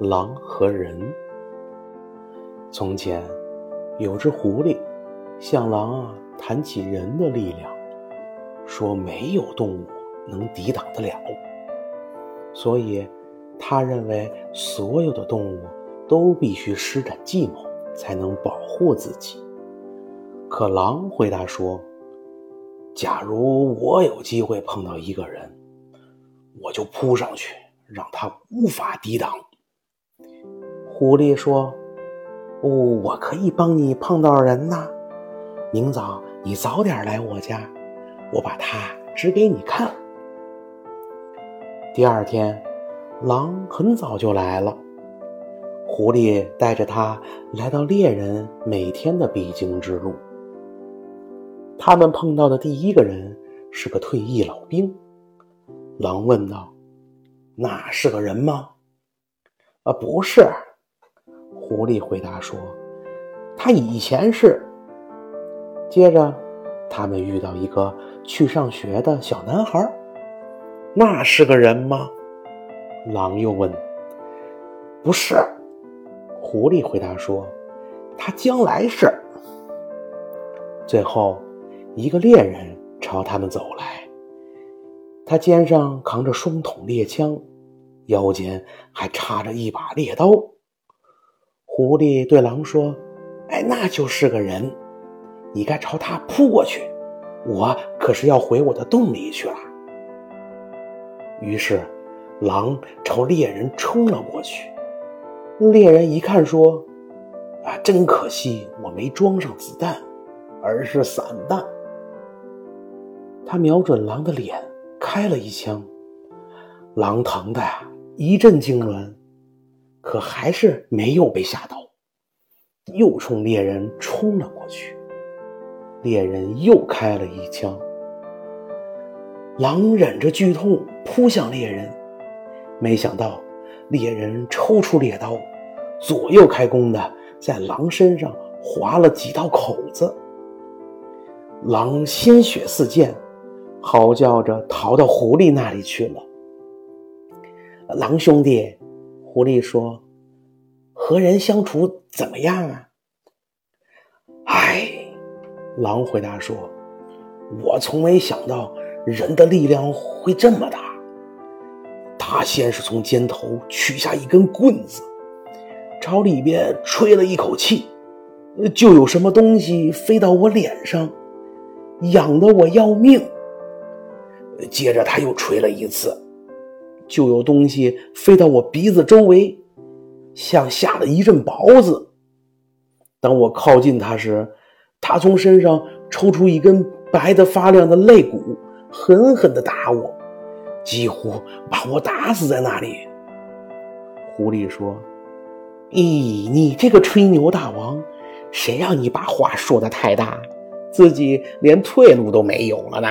狼和人。从前，有只狐狸向狼啊谈起人的力量，说没有动物能抵挡得了，所以他认为所有的动物都必须施展计谋才能保护自己。可狼回答说：“假如我有机会碰到一个人，我就扑上去，让他无法抵挡。”狐狸说：“哦，我可以帮你碰到人呐。明早你早点来我家，我把他指给你看。”第二天，狼很早就来了。狐狸带着他来到猎人每天的必经之路。他们碰到的第一个人是个退役老兵。狼问道：“那是个人吗？”“啊，不是。”狐狸回答说：“他以前是。”接着，他们遇到一个去上学的小男孩。“那是个人吗？”狼又问。“不是。”狐狸回答说：“他将来是。”最后。一个猎人朝他们走来，他肩上扛着双筒猎枪，腰间还插着一把猎刀。狐狸对狼说：“哎，那就是个人，你该朝他扑过去。我可是要回我的洞里去了。”于是，狼朝猎人冲了过去。猎人一看，说：“啊，真可惜，我没装上子弹，而是散弹。”他瞄准狼的脸，开了一枪，狼疼的呀一阵痉挛，可还是没有被吓到，又冲猎人冲了过去。猎人又开了一枪，狼忍着剧痛扑向猎人，没想到猎人抽出猎刀，左右开弓的在狼身上划了几道口子，狼鲜血四溅。嚎叫着逃到狐狸那里去了。狼兄弟，狐狸说：“和人相处怎么样啊？”唉，狼回答说：“我从没想到人的力量会这么大。”他先是从肩头取下一根棍子，朝里边吹了一口气，就有什么东西飞到我脸上，痒得我要命。接着他又吹了一次，就有东西飞到我鼻子周围，像下了一阵雹子。当我靠近它时，它从身上抽出一根白的发亮的肋骨，狠狠地打我，几乎把我打死在那里。狐狸说：“咦，你这个吹牛大王，谁让你把话说的太大，自己连退路都没有了呢？”